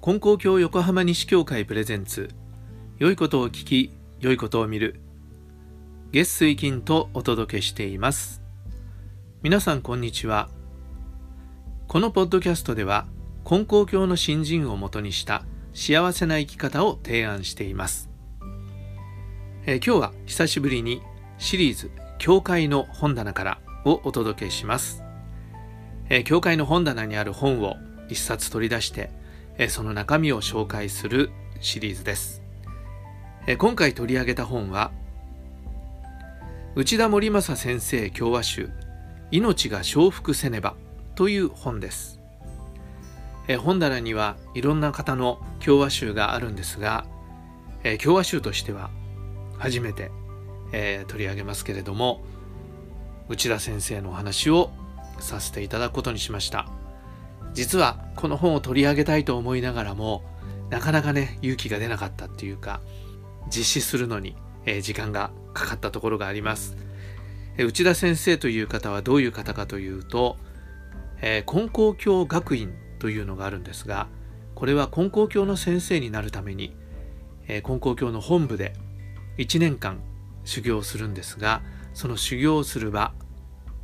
金光教横浜西教会プレゼンツ良いことを聞き良いことを見る。月水金とお届けしています。皆さんこんにちは。このポッドキャストでは金光教の新人をもとにした幸せな生き方を提案しています、えー、今日は久しぶりにシリーズ教会の本棚からをお届けします、え、教会の本棚にある本を一冊取り出してその中身を紹介するシリーズです。今回取り上げた本は内田森正先生教和集命が承服せねばという本です。本棚にはいろんな方の教和集があるんですが教和集としては初めて取り上げますけれども内田先生のお話をさせていただくことにしました。実はこの本を取り上げたいと思いながらもなかなかね勇気が出なかったっていうか実施するのに、え時間がかかったところがあります、え内田先生という方はどういう方かというと、え金光教学院というのがあるんですがこれは金光教の先生になるために、え金光教の本部で1年間修行するんですがその修行する場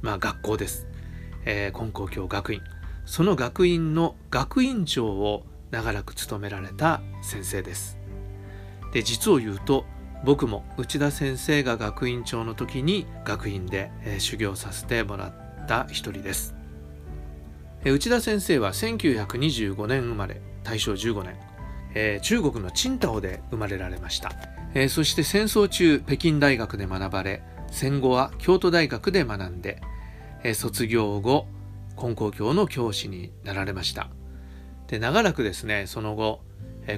まあ学校です、え金光教学院その学院の学院長を長らく務められた先生です。で実を言うと僕も内田先生が学院長の時に学院で、え修行させてもらった一人です。内田先生は1925年生まれ大正15年、えー、中国の青島で生まれられました、えー、そして戦争中北京大学で学ばれ戦後は京都大学で学んで、え、卒業後金光教の教師になられました。で長らくですねその後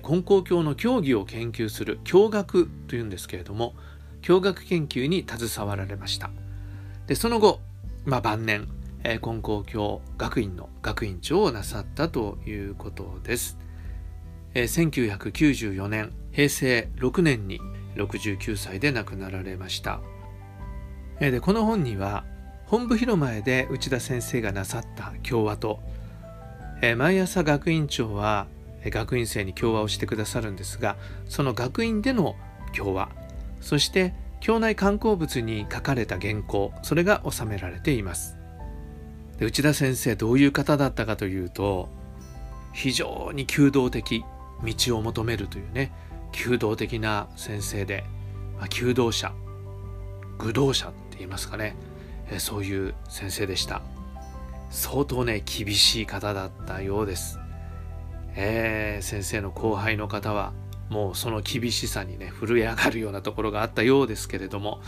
金光教の教義を研究する教学というんですけれども教学研究に携わられました。でその後、まあ、晩年金光教学院の学院長をなさったということです。1994年平成6年に69歳で亡くなられました。でこの本には本部広前で内田先生がなさった教話と、えー、毎朝学院長は学院生に教話をしてくださるんですがその学院での教話そして教内観光物に書かれた原稿それが収められています。で内田先生どういう方だったかというと非常に求道的道を求めるというね求道的な先生で、まあ、求道者愚道者って言いますかね。そういう先生でした。相当ね厳しい方だったようです、えー、先生の後輩の方はもうその厳しさにね震え上がるようなところがあったようですけれども、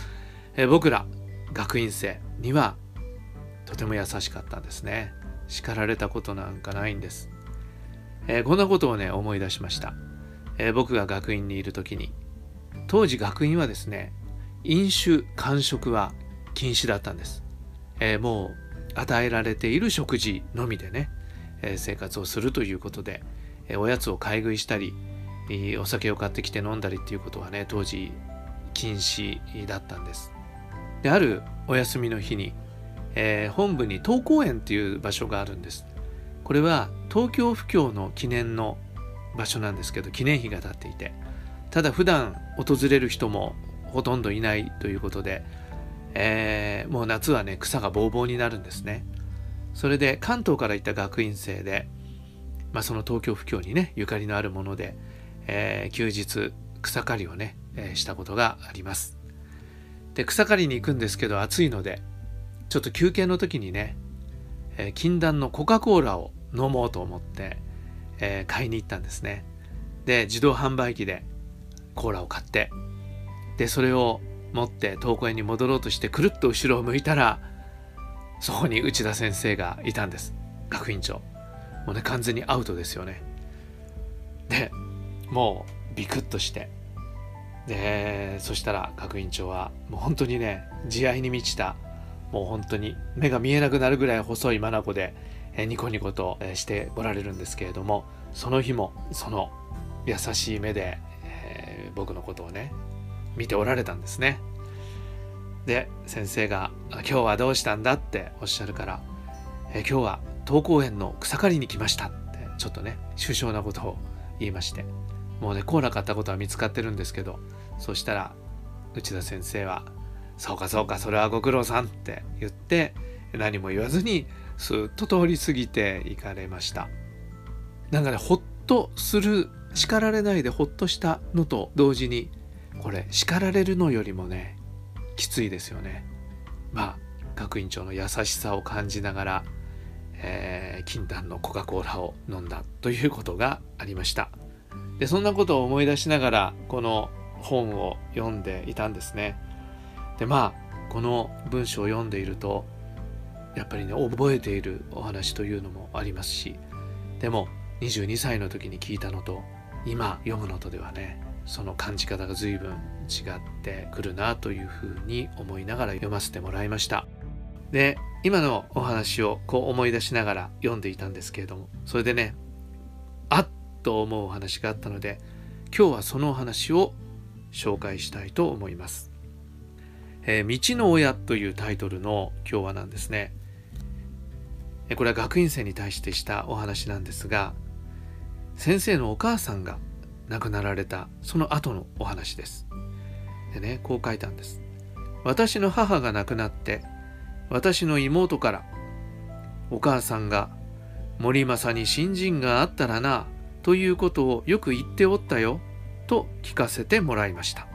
えー、僕ら学院生にはとても優しかったんですね。叱られたことなんかないんです、えー、こんなことをね思い出しました、え、僕が学院にいる時に当時学院はですね飲酒間食は禁止だったんです、えー、もう与えられている食事のみでね、えー、生活をするということで、えー、おやつを買い食いしたりお酒を買ってきて飲んだりっていうことはね当時禁止だったんです。であるお休みの日に、えー、本部に東公園っていう場所があるんです。これは東京府境の記念の場所なんですけど記念碑が立っていてただ普段訪れる人もほとんどいないということでえー、もう夏はね草がぼうぼうになるんですね。それで関東から行った学院生で、まあ、その東京府境にねゆかりのあるもので、えー、休日草刈りをね、えー、したことがあります。で草刈りに行くんですけど暑いのでちょっと休憩の時にね、えー、禁断のコカ・コーラを飲もうと思って、えー、買いに行ったんですね。で自動販売機でコーラを買ってでそれを持って東公園に戻ろうとしてくるっと後ろを向いたらそこに内田先生がいたんです。学院長。もうね完全にアウトですよね。でもうビクッとして。でそしたら学院長はもう本当にね慈愛に満ちた。もう本当に目が見えなくなるぐらい細い眼で、えニコニコと、えしておられるんですけれどもその日もその優しい目で、えー、僕のことをね見ておられたんですね。で先生が「今日はどうしたんだ?」っておっしゃるから「え今日は東公園の草刈りに来ましたってちょっとね首相なことを言いましてもうね来なかったことは見つかってるんですけどそしたら内田先生は「そうかそうかそれはご苦労さん」って言って何も言わずにスーッと通り過ぎていかれましたなんかねほっとする叱られないでほっとしたのと同時にこれ叱られるのよりもねきついですよね。まあ学院長の優しさを感じながら、えー、禁断のコカ・コーラを飲んだということがありました。でそんなことを思い出しながらこの本を読んでいたんですね。でまあこの文章を読んでいるとやっぱりね覚えているお話というのもありますしでも22歳の時に聞いたのと今読むのとではねその感じ方が随分違ってくるなというふうに思いながら読ませてもらいました。で今のお話をこう思い出しながら読んでいたんですけれどもそれでねあっと思うお話があったので今日はそのお話を紹介したいと思います、えー、道の親というタイトルの今日はなんですね。これは学院生に対してしたお話なんですが先生のお母さんが亡くなられたその後のお話です。でねこう書いたんです。私の母が亡くなって私の妹からお母さんが森政に新人があったらなということをよく言っておったよと聞かせてもらいました。っ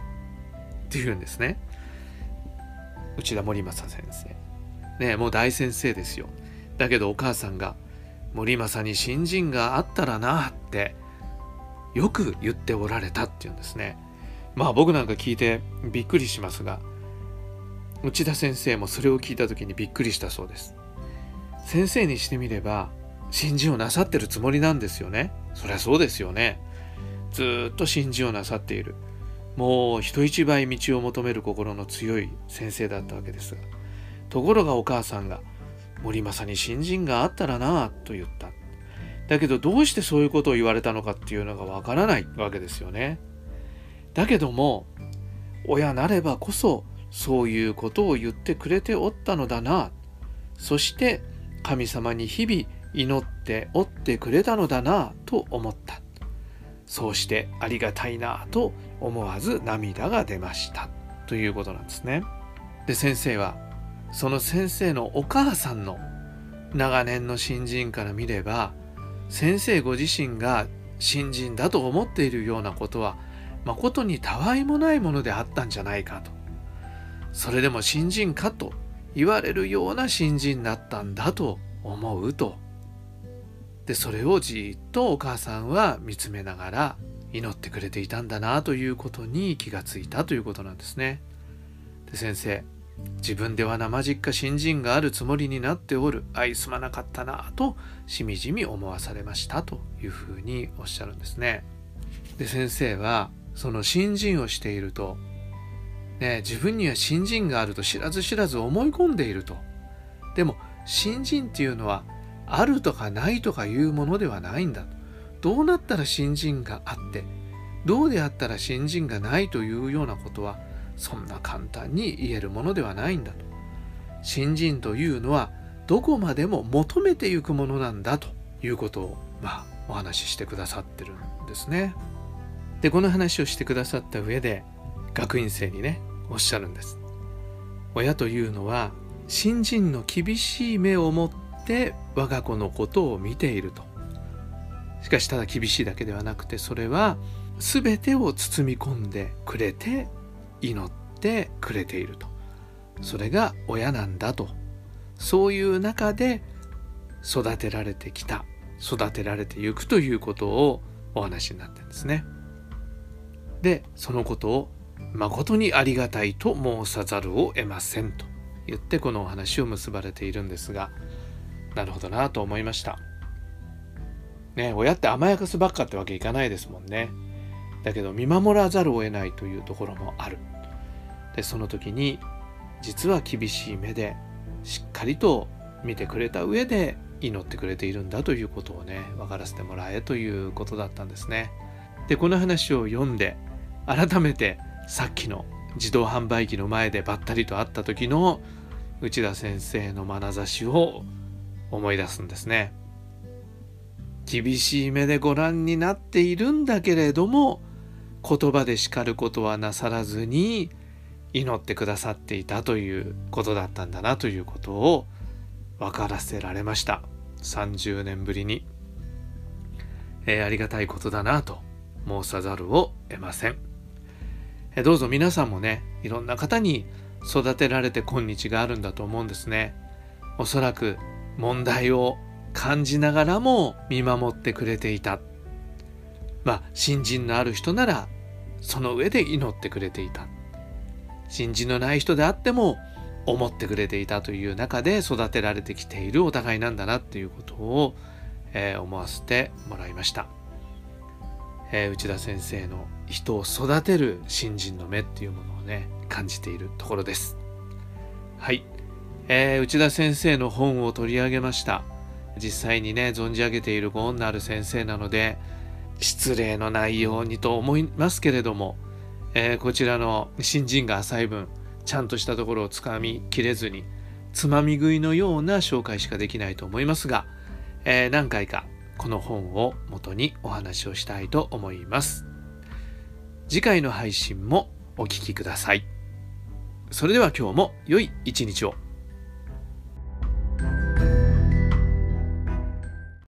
ていうんですね。内田森政先生。ねもう大先生ですよ。だけどお母さんが森政に新人があったらなってよく言っておられたっていうんですね。まあ僕なんか聞いてびっくりしますが内田先生もそれを聞いた時にびっくりしたそうです。先生にしてみれば新人をなさってるつもりなんですよね。そりゃそうですよね。ずっと新人をなさっている。もう人一倍道を求める心の強い先生だったわけですがところがお母さんが「森政に新人があったらなと言った。だけどどうしてそういうことを言われたのかっていうのがわからないわけですよね。だけども親なればこそそういうことを言ってくれておったのだな。そして神様に日々祈っておってくれたのだなと思った。そうしてありがたいなと思わず涙が出ました。ということなんですね。で先生はその先生のお母さんの長年の新人から見れば先生ご自身が新人だと思っているようなことは誠にたわいもないものであったんじゃないかとそれでも新人かと言われるような新人だったんだと思うとでそれをじっとお母さんは見つめながら祈ってくれていたんだなということに気がついたということなんですね。で先生自分では生実家新人があるつもりになっておる愛すまなかったなとしみじみ思わされましたというふうにおっしゃるんですね。で先生はその新人をしていると、ね、自分には新人があると知らず知らず思い込んでいると。でも新人っていうのはあるとかないとかいうものではないんだどうなったら新人があってどうであったら新人がないというようなことはそんな簡単に言えるものではないんだと。新人というのはどこまでも求めていくものなんだということをまあお話ししてくださってるんですね。でこの話をしてくださった上で学院生にねおっしゃるんです。親というのは新人の厳しい目を持って我が子のことを見ていると。しかしただ厳しいだけではなくてそれは全てを包み込んでくれて祈ってくれているとそれが親なんだとそういう中で育てられてきた育てられていくということをお話になってるんですね。でそのことを誠にありがたいと申さざるを得ませんと言ってこのお話を結ばれているんですがなるほどなと思いました。ね親って甘やかすばっかってわけいかないですもんね。だけど見守らざるを得ないというところもあるその時に実は厳しい目でしっかりと見てくれた上で祈ってくれているんだということをね分からせてもらえということだったんですね。でこの話を読んで改めてさっきの自動販売機の前でばったりと会った時の内田先生の眼差しを思い出すんですね。厳しい目でご覧になっているんだけれども言葉で叱ることはなさらずに祈ってくださっていたということだったんだなということを分からせられました。30年ぶりに、えー、ありがたいことだなと申さざるを得ません、えー、どうぞ皆さんもねいろんな方に育てられて今日があるんだと思うんですね。おそらく問題を感じながらも見守ってくれていた。まあ信心のある人ならその上で祈ってくれていた。信心のない人であっても思ってくれていたという中で育てられてきているお互いなんだなっていうことを、えー、思わせてもらいました、えー、内田先生の人を育てる信心の目っていうものをね感じているところです。はい、えー、内田先生の本を取り上げました。実際にね存じ上げているご恩のある先生なので失礼のないようにと思いますけれども、えー、こちらの新人が浅い分ちゃんとしたところをつかみきれずにつまみ食いのような紹介しかできないと思いますが、えー、何回かこの本を元にお話をしたいと思います。次回の配信もお聴きください。それでは今日も良い一日を。